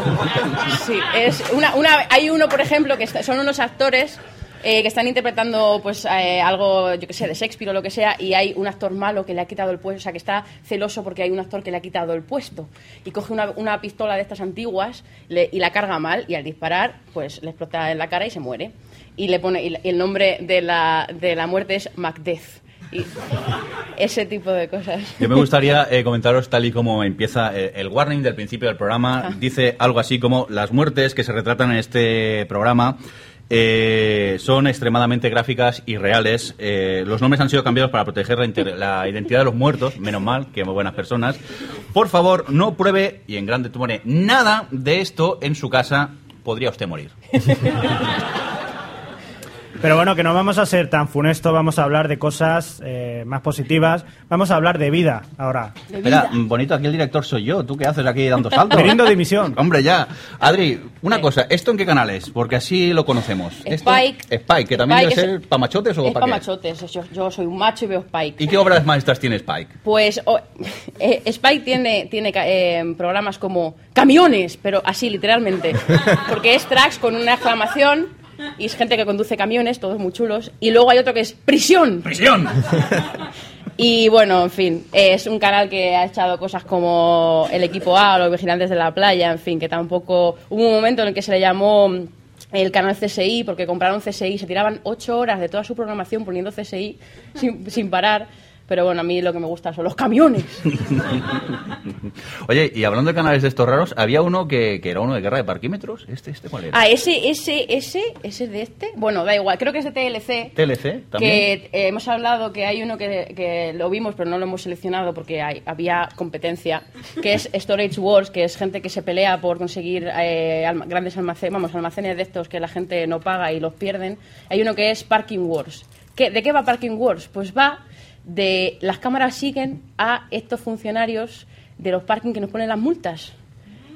Sí, es una, una, hay uno, por ejemplo, que son unos actores eh, que están interpretando pues eh, algo, yo que sé, de Shakespeare o lo que sea, y hay un actor malo que le ha quitado el puesto, o sea, que está celoso porque hay un actor que le ha quitado el puesto. Y coge una, una pistola de estas antiguas le- y la carga mal, y al disparar, pues le explota en la cara y se muere. Y le pone, y el nombre de la, de la muerte es Macbeth. Y ese tipo de cosas. Yo me gustaría eh, comentaros tal y como empieza eh, el warning del principio del programa. Ah. Dice algo así como las muertes que se retratan en este programa eh, son extremadamente gráficas y reales. Eh, los nombres han sido cambiados para proteger la, la identidad de los muertos, menos mal, que muy buenas personas. Por favor, no pruebe, y en grande tú pone, nada de esto en su casa, podría usted morir. Pero bueno, que no vamos a ser tan funestos, vamos a hablar de cosas eh, más positivas. Vamos a hablar de vida ahora. Espera, mm, bonito, aquí el director soy yo. ¿Tú qué haces aquí dando saltos? Queriendo dimisión. Hombre, ya. Adri, una cosa, ¿esto en qué canal es? Porque así lo conocemos. Esto- Spike. Spike, que también Spike debe es- ser para machotes o Es para para qué? machotes. Yo, yo soy un macho y veo Spike. ¿Y qué obras maestras tiene Spike? Pues eh, Spike tiene, tiene ca- eh, programas como camiones, pero así literalmente. Porque es tracks con una exclamación y es gente que conduce camiones, todos muy chulos. Y luego hay otro que es prisión. ¡Prisión! Y bueno, en fin, es un canal que ha echado cosas como el equipo A, los vigilantes de la playa, en fin, que tampoco... Hubo un momento en el que se le llamó mm, el canal CSI, porque compraron CSI, se tiraban ocho horas de toda su programación poniendo CSI sin, sin parar. Pero bueno, a mí lo que me gusta son los camiones. Oye, y hablando de canales de estos raros, había uno que, que era uno de guerra de parquímetros. ¿Este, este cuál era? Ah, ese, ese, ese, ese de este. Bueno, da igual, creo que es de TLC. TLC también. Que eh, hemos hablado que hay uno que, que lo vimos, pero no lo hemos seleccionado porque hay- había competencia, que es Storage Wars, que es gente que se pelea por conseguir eh, alma- grandes almacenes, vamos, almacenes de estos que la gente no paga y los pierden. Hay uno que es Parking Wars. ¿Qué- ¿De qué va Parking Wars? Pues va de las cámaras siguen a estos funcionarios de los parking que nos ponen las multas.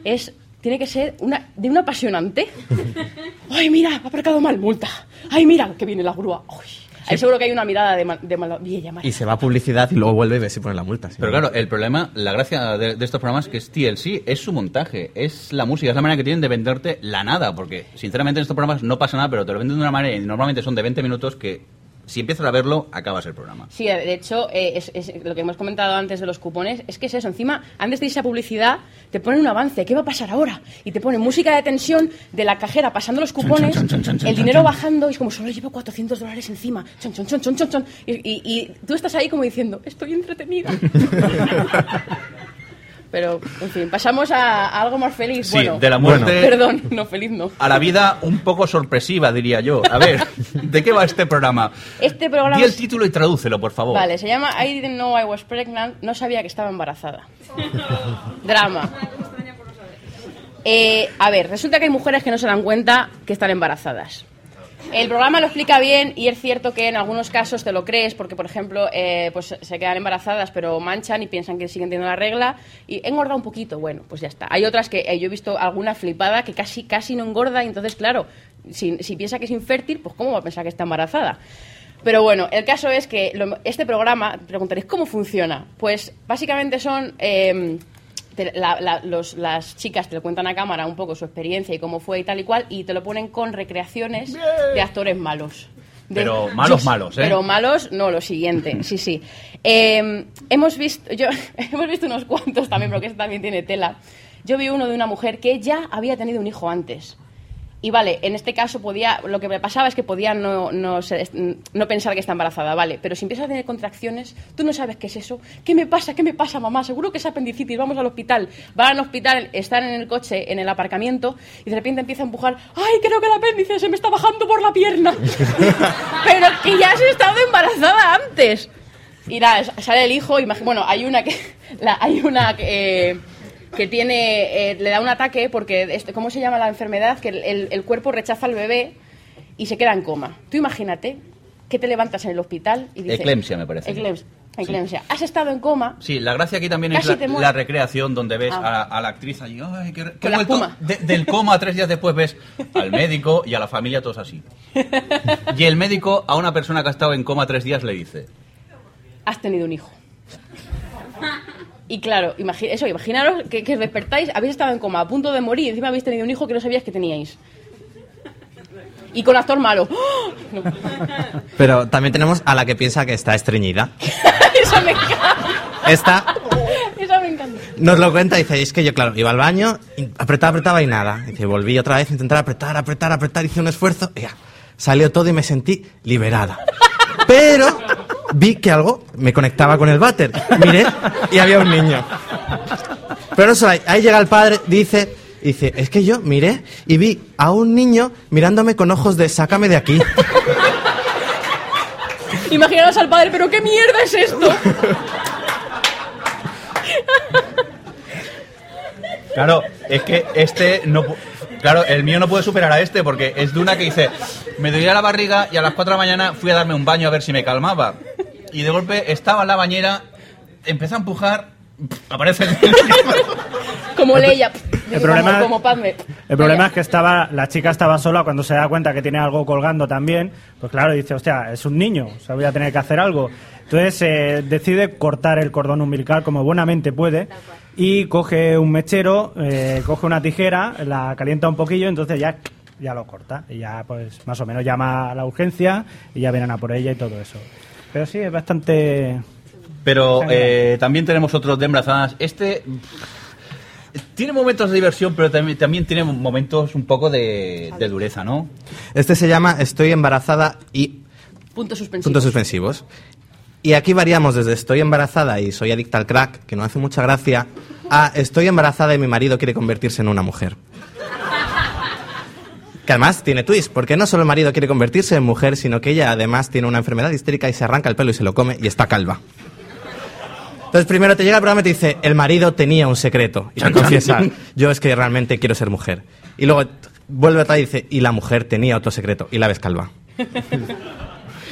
Es tiene que ser una, de un apasionante. ¡Ay, mira! Ha aparcado mal, multa. ¡Ay, mira! Que viene la grúa. ¡Ay! Ahí seguro que hay una mirada de, mal- de maravilla. Y se va a publicidad y luego vuelve y ve si pone la multa. sí. Pero claro, el problema, la gracia de, de estos programas que es TLC, es su montaje, es la música, es la manera que tienen de venderte la nada, porque sinceramente en estos programas no pasa nada, pero te lo venden de una manera y normalmente son de 20 minutos que si empiezas a verlo, acabas el programa. Sí, de hecho, eh, es, es lo que hemos comentado antes de los cupones, es que es eso. Encima, antes de irse a publicidad, te ponen un avance. ¿Qué va a pasar ahora? Y te ponen música de tensión de la cajera pasando los cupones, chon, chon, chon, chon, el dinero bajando, y es como, solo llevo 400 dólares encima. Chon, chon, chon, chon, chon, chon. Y, y- y tú estás ahí como diciendo, estoy entretenida. Pero, en fin, pasamos a, a algo más feliz. Sí, bueno, de la muerte Perdón, no, feliz no. a la vida un poco sorpresiva, diría yo. A ver, ¿de qué va este programa? Este programa Di el es- título y tradúcelo, por favor. Vale, se llama I didn't know I was pregnant. No sabía que estaba embarazada. Drama. Eh, a ver, resulta que hay mujeres que no se dan cuenta que están embarazadas. El programa lo explica bien y es cierto que en algunos casos te lo crees porque, por ejemplo, eh, pues se quedan embarazadas pero manchan y piensan que siguen teniendo la regla y engorda un poquito. Bueno, pues ya está. Hay otras que eh, yo he visto alguna flipada que casi casi no engorda y entonces, claro, si, piensa que es infértil, pues ¿cómo va a pensar que está embarazada? Pero bueno, el caso es que este programa, preguntaréis, ¿cómo funciona? Pues básicamente son... eh, te- la- la- los- las chicas te lo cuentan a cámara un poco su experiencia y cómo fue y tal y cual, y te lo ponen con recreaciones de actores malos. De- Pero malos, malos, ¿eh? Pero malos, no, lo siguiente, sí, sí. Eh, hemos visto, yo, hemos visto unos cuantos también, porque este también tiene tela. Yo vi uno de una mujer que ya había tenido un hijo antes. Y vale, en este caso podía, lo que me pasaba es que podía no, no, no pensar que está embarazada, vale, pero si empiezas a tener contracciones, tú no sabes qué es eso. ¿Qué me pasa? ¿Qué me pasa, mamá? Seguro que es apendicitis, vamos al hospital. Van al hospital, están en el coche, en el aparcamiento, y de repente empieza a empujar, ¡ay, creo que el apéndice se me está bajando por la pierna! pero que ya has estado embarazada antes. Y nada, sale el hijo, bueno, hay una que, la- hay una que, que tiene, eh, le da un ataque porque, este, ¿cómo se llama la enfermedad? Que el, el- el cuerpo rechaza al bebé y se queda en coma. Tú imagínate que te levantas en el hospital y dices... Me parece. Eclems- eclampsia. Has estado en coma, Sí, la gracia aquí también es la, recreación donde ves Ah. a, la, a la actriz allí, ay, vuelto de- del coma tres días después ves al médico y a la familia todos así. Y el médico a una persona que ha estado en coma tres días le dice, has tenido un hijo. Y claro, imagi- eso, imaginaros que, que despertáis, habéis estado en coma, a punto de morir, y encima habéis tenido un hijo que no sabíais que teníais. Y con actor malo. ¡Oh! No. Pero también tenemos a la que piensa que está estreñida. Eso me encanta. Esta Eso me encanta. nos lo cuenta y dice, es que yo, claro, iba al baño, apretaba, apretaba y nada. Dice, volví otra vez a intentar apretar, apretar, apretar, hice un esfuerzo y ya, salió todo y me sentí liberada. Pero vi que algo me conectaba con el váter. Miré y había un niño. Pero no solo ahí, ahí llega el padre, dice, Dice, es que yo miré y vi a un niño mirándome con ojos de sácame de aquí. Imaginaos al padre, pero ¿qué mierda es esto? Claro, es que este no. Claro, el mío no puede superar a este porque es de una que dice: Me dolía la barriga y a las 4 de la mañana fui a darme un baño a ver si me calmaba. Y de golpe estaba en la bañera, empezó a empujar, aparece el Como Leia. el problema- como, como Padme. El problema es que estaba la chica estaba sola cuando se da cuenta que tiene algo colgando también. Pues claro, dice, hostia, es un niño, o sea, voy a tener que hacer algo. Entonces eh, decide cortar el cordón umbilical como buenamente puede y coge un mechero, eh, coge una tijera, la calienta un poquillo, entonces ya ya lo corta y ya pues más o menos llama a la urgencia y ya vienen a por ella y todo eso. Pero sí, es bastante... Pero eh, también tenemos otros de embarazadas. Este tiene momentos de diversión, pero también, también tiene momentos un poco de, de dureza, ¿no? Este se llama Estoy embarazada y Puntos suspensivos. puntos suspensivos. Y aquí variamos desde estoy embarazada y soy adicta al crack, que no hace mucha gracia, a estoy embarazada y mi marido quiere convertirse en una mujer. Que además tiene twist, porque no solo el marido quiere convertirse en mujer, sino que ella además tiene una enfermedad histérica y se arranca el pelo y se lo come y está calva. Entonces primero te llega el programa y te dice, el marido tenía un secreto. Y te confiesa, yo es que realmente quiero ser mujer. Y luego vuelve atrás y dice, y la mujer tenía otro secreto, y la ves calva.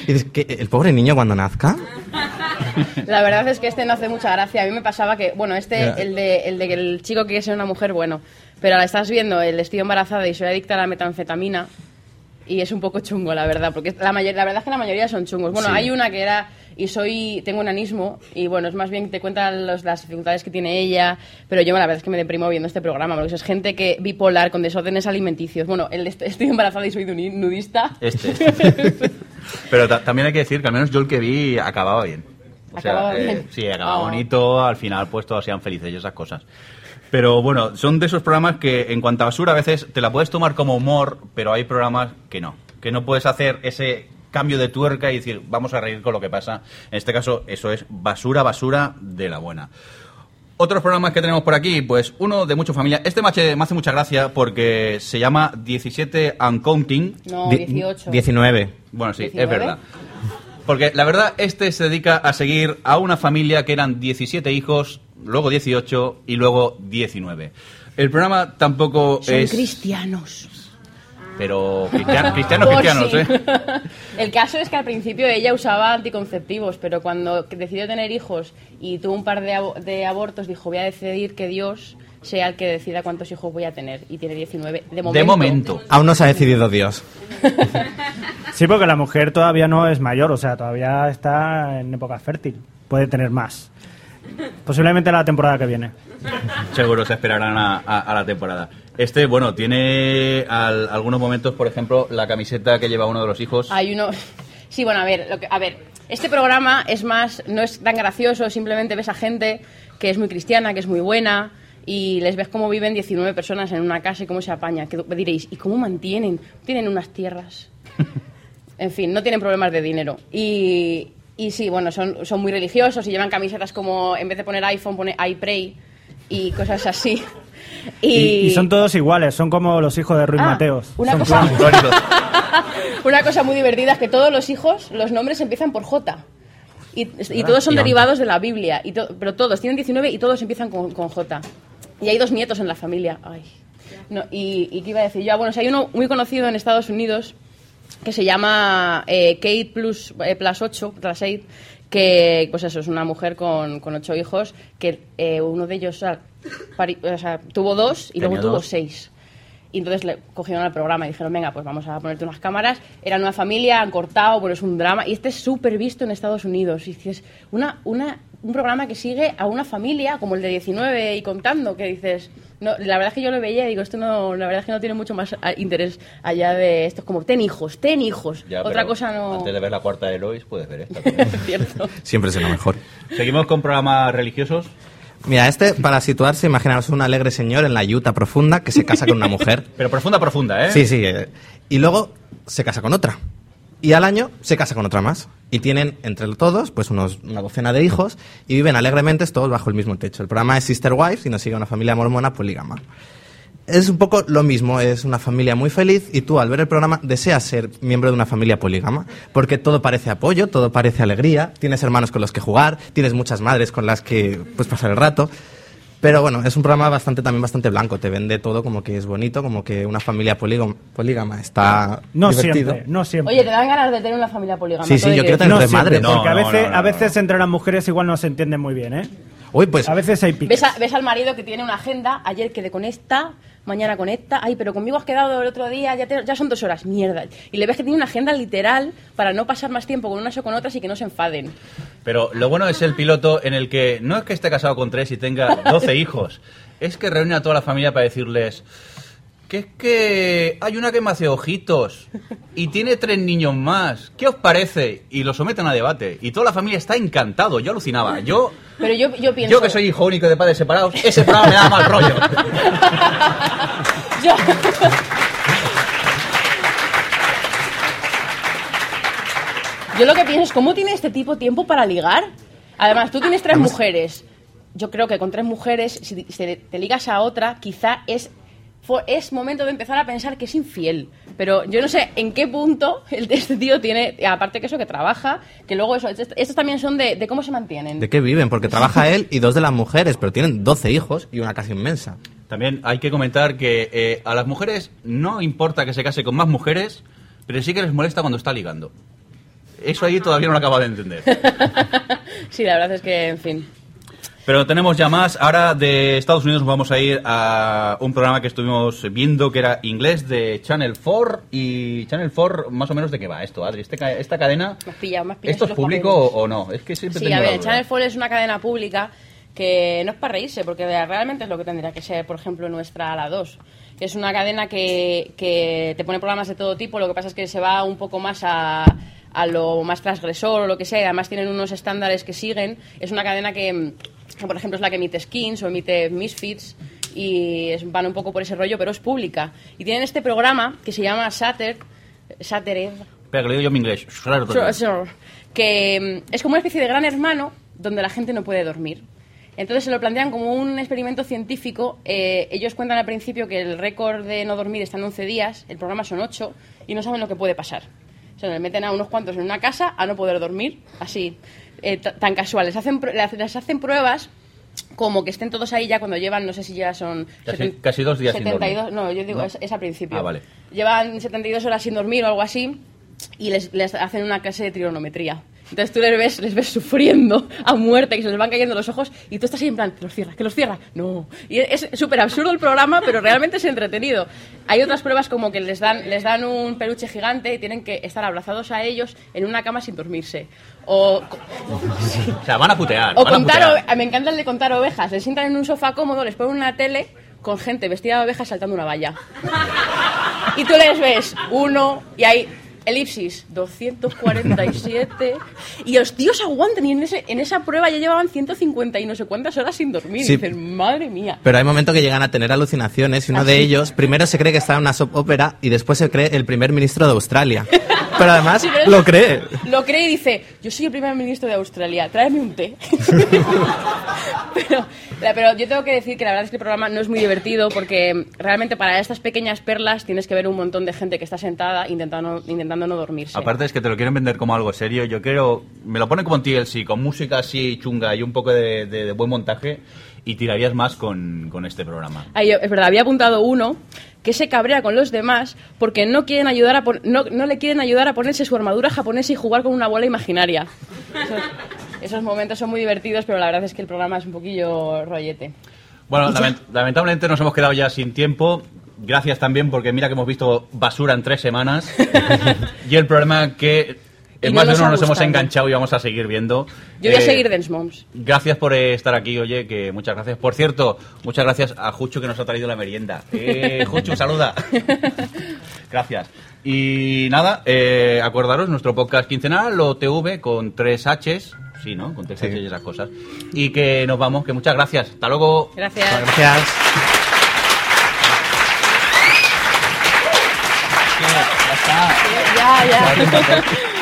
Y dices, ¿que ¿el pobre niño cuando nazca? La verdad es que este no hace mucha gracia. A mí me pasaba que, bueno, este, el, de, el de que el chico quiere ser una mujer, bueno. Pero ahora estás viendo el estoy embarazada y soy adicta a la metanfetamina. Y es un poco chungo, la verdad. Porque la, la verdad es que la mayoría son chungos. Bueno, Sí. hay una que era. Y soy. Tengo un anismo. Y bueno, es más bien que te cuenta los- las dificultades que tiene ella. Pero yo, la verdad es que me deprimo viendo este programa. Porque es gente que bipolar, con desórdenes alimenticios. Bueno, el estoy embarazada y soy nudista. Este. Pero ta- también hay que decir que al menos yo el que vi acababa bien. O sea, Acababa eh, sí, acababa Oh. bonito, al final pues todos sean felices y esas cosas. Pero bueno, son de esos programas que en cuanto a basura a veces te la puedes tomar como humor, pero hay programas que no. Que no puedes hacer ese cambio de tuerca y decir, vamos a reír con lo que pasa. En este caso, eso es basura, basura de la buena. Otros programas que tenemos por aquí, pues uno de mucha familia. Este me hace, me hace mucha gracia porque se llama 17 and Counting. No, Di- 18. 19. Bueno, sí, es 19. verdad. Porque la verdad, este se dedica a seguir a una familia que eran 17 hijos, luego 18 y luego 19. El programa tampoco Son es... cristianos. Pero cristianos, cristianos, cristianos, sí. ¿eh? El caso es que al principio ella usaba anticonceptivos, pero cuando decidió tener hijos y tuvo un par de, de abortos, dijo, voy a decidir que Dios sea el que decida cuántos hijos voy a tener. Y tiene 19. De momento. De momento. Aún no se ha decidido Dios. Sí, porque la mujer todavía no es mayor, o sea, todavía está en época fértil. Puede tener más. Posiblemente la temporada que viene. Seguro se esperarán a, a- a la temporada. Este, bueno, tiene al- algunos momentos, por ejemplo, la camiseta que lleva uno de los hijos. Hay uno... Sí, bueno, a ver, lo que, a ver, este programa es más, no es tan gracioso, simplemente ves a gente que es muy cristiana, que es muy buena, y les ves cómo viven 19 personas en una casa y cómo se apaña. Que diréis, ¿y cómo mantienen? Tienen unas tierras. En fin, no tienen problemas de dinero. Y, y sí, bueno, son, son muy religiosos y llevan camisetas como, en vez de poner iPhone, pone iPray y cosas así. Y, Y, y son todos iguales, son como los hijos de Ruiz Ah, Mateos. una Son cosa-. Una cosa muy divertida es que todos los hijos, los nombres empiezan por J. Y, y todos son derivados de la Biblia. Y to- pero todos, tienen 19 y todos empiezan con, con J. Y hay dos nietos en la familia. Ay. No, y, y qué iba a decir yo? Ah, bueno, si hay uno muy conocido en Estados Unidos que se llama eh, Kate plus, eh, plus 8, plus 8, que pues eso, es una mujer con, con ocho hijos, que eh, uno de ellos o sea, pari- o sea, tuvo dos y luego tuvo dos. seis. Y entonces le cogieron al programa y dijeron, venga, pues vamos a ponerte unas cámaras. Eran una familia, han cortado, bueno, es un drama. Y este es súper visto en Estados Unidos. Y dices, una, una, un programa que sigue a una familia, como el de 19 y contando, que dices... No, la verdad es que yo lo veía y digo, esto no, la verdad es que no tiene mucho más ah, interés allá de esto. Es como, ten hijos, ten hijos. Ya, Otra cosa no... Antes de ver la cuarta de Lois, puedes ver esta. Cierto. Siempre será mejor. Seguimos con programas religiosos. Mira, este, para situarse, imaginaos un alegre señor en la yuta profunda que se casa con una mujer. Pero profunda, profunda, ¿eh? Sí, sí. eh, Y luego se casa con otra. Y al año se casa con otra más. Y tienen entre todos pues unos, una docena de hijos y viven alegremente todos bajo el mismo techo. El programa es Sister Wives y nos sigue una familia mormona polígama. Es un poco lo mismo, es una familia muy feliz y tú al ver el programa deseas ser miembro de una familia polígama, porque todo parece apoyo, todo parece alegría, tienes hermanos con los que jugar, tienes muchas madres con las que pues pasar el rato. Pero bueno, es un programa bastante también bastante blanco, te vende todo como que es bonito, como que una familia polígama, polígama está No divertido. siempre, no siempre. Oye, te dan ganas de tener una familia polígama. Sí, sí, yo que quiero tener no tres madres. No, porque a veces, no, no. a veces entre las mujeres igual no se entienden muy bien, ¿eh? Uy, pues A veces hay piques. ¿Ves, a- ves al marido que tiene una agenda, ayer quedé con esta, mañana con esta, ay, pero conmigo has quedado el otro día, ya, te- ya son dos horas, mierda. Y le ves que tiene una agenda literal para no pasar más tiempo con unas o con otras y que no se enfaden. Pero lo bueno es el piloto en el que no es que esté casado con tres y tenga 12 hijos, es que reúne a toda la familia para decirles que es que hay una que me hace ojitos y tiene tres niños más. ¿Qué os parece? Y lo someten a debate. Y toda la familia está encantado. Yo alucinaba. Yo, Pero yo, yo pienso... yo que soy hijo único de padres separados, ese programa me da mal rollo. Yo- Yo lo que pienso es, ¿cómo tiene este tipo tiempo para ligar? Además, tú tienes tres mujeres. Yo creo que con tres mujeres, si te, te ligas a otra, quizá es, es momento de empezar a pensar que es infiel. Pero yo no sé en qué punto el, este tío tiene, aparte que eso, que trabaja, que luego eso, estos estos también son de, de cómo se mantienen. ¿de qué viven? Porque trabaja él y dos de las mujeres, pero tienen 12 hijos y una casa inmensa. También hay que comentar que eh, a las mujeres no importa que se case con más mujeres, pero sí que les molesta cuando está ligando. Eso ahí todavía no lo acabo de entender. sí, la verdad es que, en fin. Pero tenemos ya más. Ahora de Estados Unidos nos vamos a ir a un programa que estuvimos viendo que era inglés de Channel 4. Y Channel 4, más o menos, ¿de qué va esto, Adri? Este esta cadena, has pillado, has pillado ¿esto es público o, o no? Es que siempre Sí, a ver. Channel 4 es una cadena pública que no es para reírse, porque realmente es lo que tendría que ser, por ejemplo, nuestra A la 2. Es una cadena que, que te pone programas de todo tipo, lo que pasa es que se va un poco más a, a lo más transgresor o lo que sea, y además tienen unos estándares que siguen. Es una cadena que, que, por ejemplo, es la que emite Skins o emite Misfits, y es- van un poco por ese rollo, pero es pública. Y tienen este programa que se llama Satter, Satter Espera, que lo digo yo en inglés. Que mm, es como una especie de gran hermano donde la gente no puede dormir. Entonces se lo plantean como un experimento científico. Eh, ellos cuentan al principio que el récord de no dormir está en 11 días, el programa son 8 y no saben lo que puede pasar. O sea, le meten a unos cuantos en una casa a no poder dormir, así, eh, ta- tan casuales. Hacen, les hacen pruebas como que estén todos ahí ya cuando llevan, no sé si ya son... Casi- seten- casi dos días sin 72, dormir. No, yo digo, ¿No? Es, es al principio. Ah, vale. Llevan 72 horas sin dormir o algo así y les, les hacen una clase de trigonometría. Entonces tú les ves, les ves sufriendo a muerte, que se les van cayendo los ojos, y tú estás ahí en plan, que los cierra, que los cierra. No. Y es súper absurdo el programa, pero realmente es entretenido. Hay otras pruebas como que les dan, les dan un peluche gigante y tienen que estar abrazados a ellos en una cama sin dormirse. O, O sea, van a putear. o van a contar, putear. ove- me encanta el de contar ovejas. Les sientan en un sofá cómodo, les ponen una tele con gente vestida de ovejas saltando una valla. Y tú les ves uno y hay elipsis 247 y los tíos aguantan y en, ese, en esa prueba ya llevaban 150 y no sé cuántas horas sin dormir. Sí. Y dicen, madre mía. Pero hay momentos que llegan a tener alucinaciones y uno ¿Ah, de sí? ellos primero se cree que está en una soap opera y después se cree el primer ministro de Australia. Pero además Sí, pero es- lo cree. Lo cree y dice, yo soy el primer ministro de Australia, tráeme un té. pero, pero yo tengo que decir que la verdad es que el programa no es muy divertido porque realmente para estas pequeñas perlas tienes que ver un montón de gente que está sentada intentando, intentando no dormirse. Aparte es que te lo quieren vender como algo serio. Yo creo, me lo ponen como en TLC, con música así chunga y un poco de, de- de buen montaje, y tirarías más con, con este programa. Ay, yo- es verdad, había apuntado uno que se cabrea con los demás porque no quieren ayudar a no, no le quieren ayudar a ponerse su armadura japonesa y jugar con una bola imaginaria. Esos, momentos son muy divertidos, pero la verdad es que el programa es un poquilllo rollete. Bueno, lament- lamentablemente nos hemos quedado ya sin tiempo. Gracias también porque mira que hemos visto basura en tres semanas. y el problema que en no más de uno nos hemos enganchado y vamos a seguir viendo. Yo voy a Eh, seguir Dance Moms. Gracias por estar aquí, oye, que muchas gracias. Por cierto, muchas gracias a Jucho que nos ha traído la merienda. Eh, Jucho, saluda. Gracias. Y nada, eh, acordaros, nuestro podcast quincenal, OTV, con tres Hs, sí, ¿no? Con y esas cosas. Y que nos vamos, que muchas gracias. Hasta luego. Gracias. Gracias. Ya está. Ya, ya.